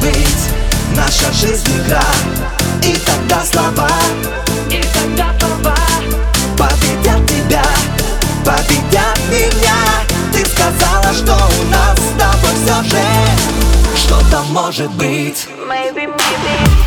быть. Наша жизнь игра И тогда слова, и тогда слова Победят тебя, победят меня. Ты сказала, что у нас с тобой все же Что-то может быть. Maybe, maybe.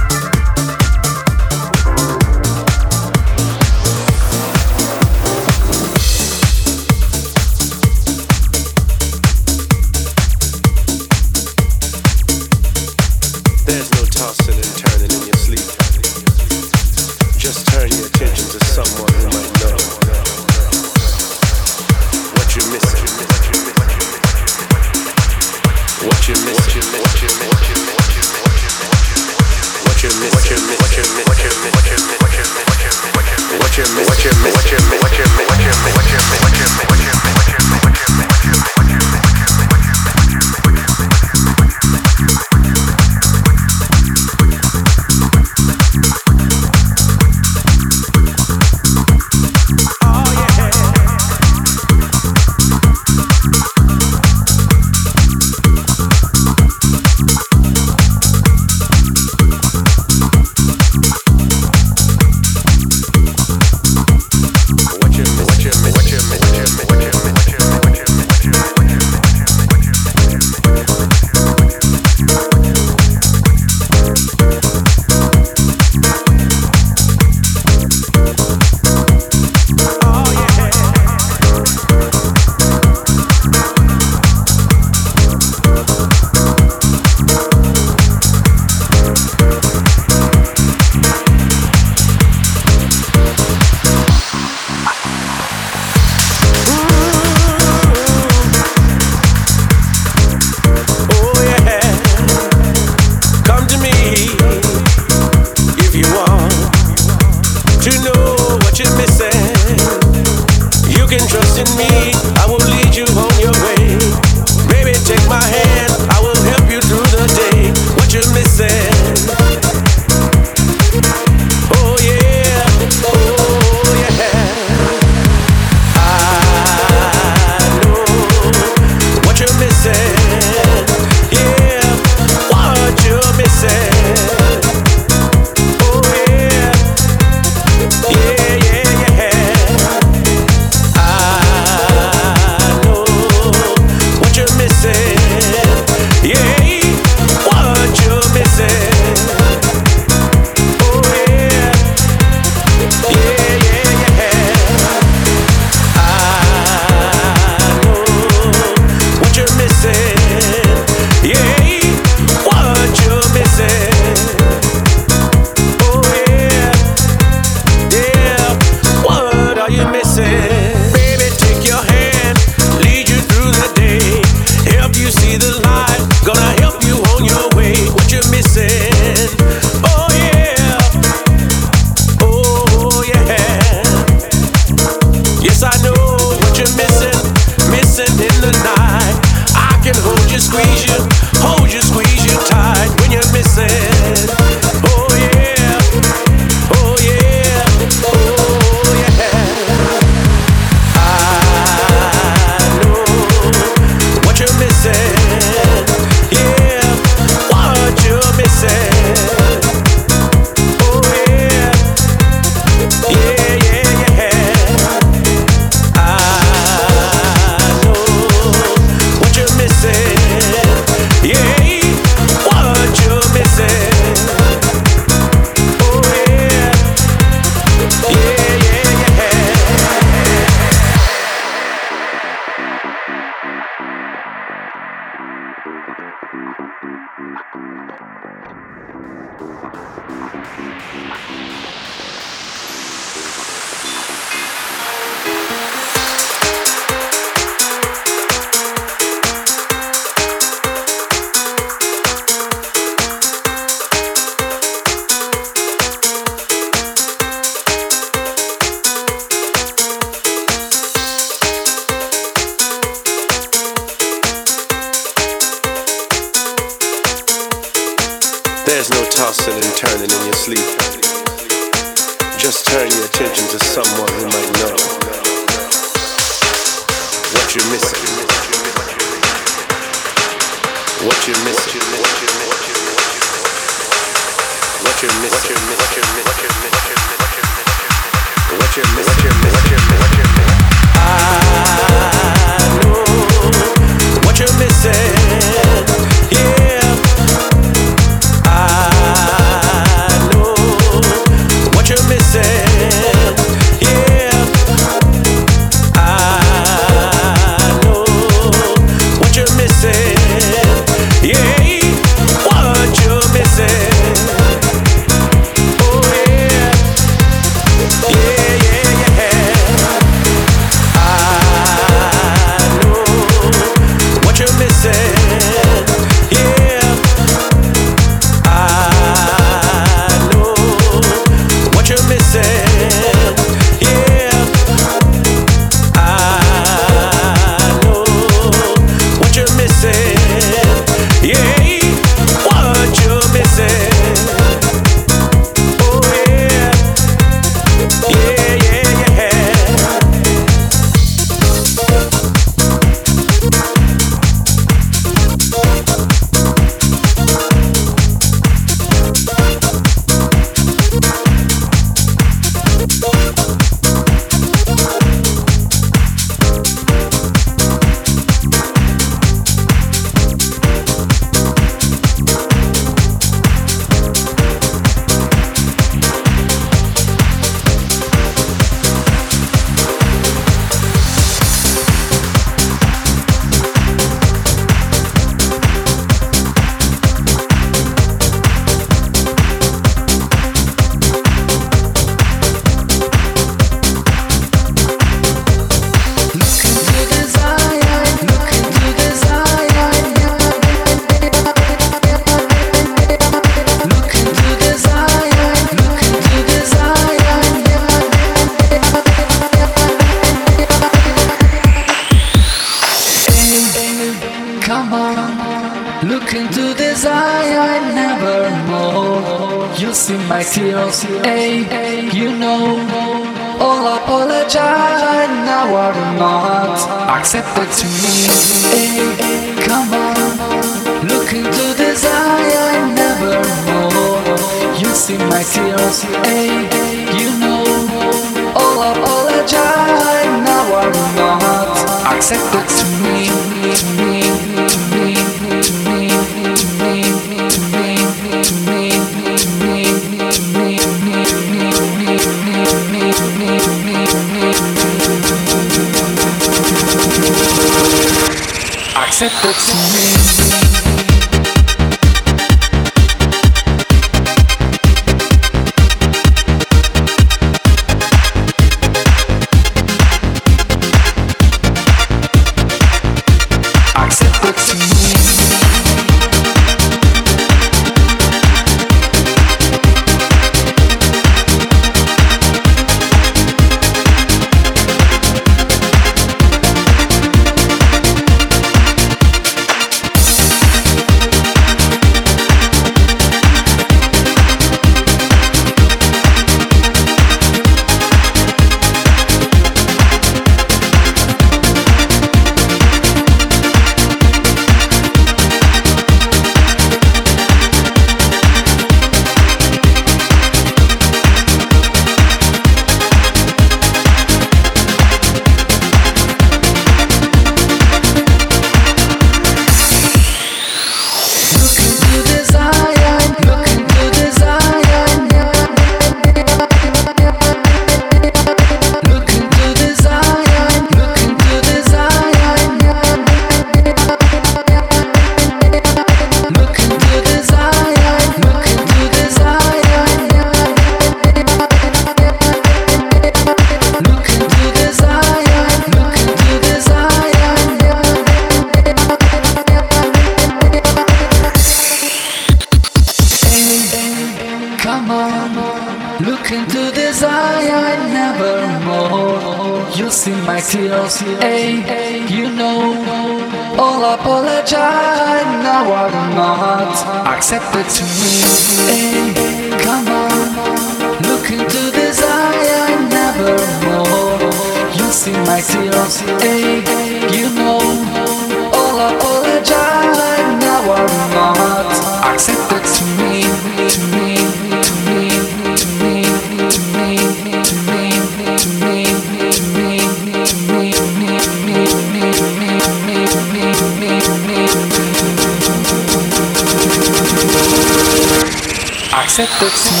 works.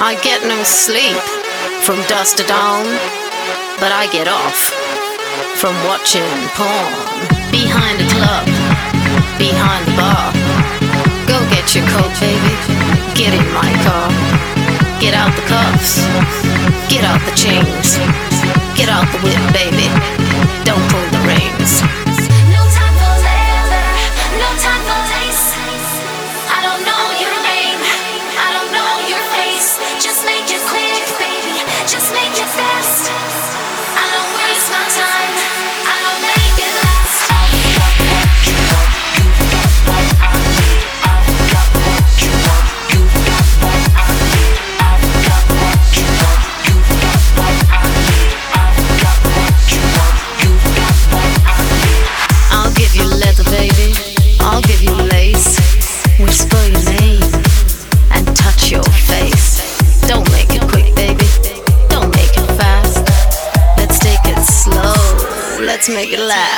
I get no sleep from dusk to dawn, but I get off from watching porn. Behind the club, behind the bar. Go get your coat, baby. Get in my car. Get out the cuffs. Get out the chains. Get out the whip, baby.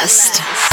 Make it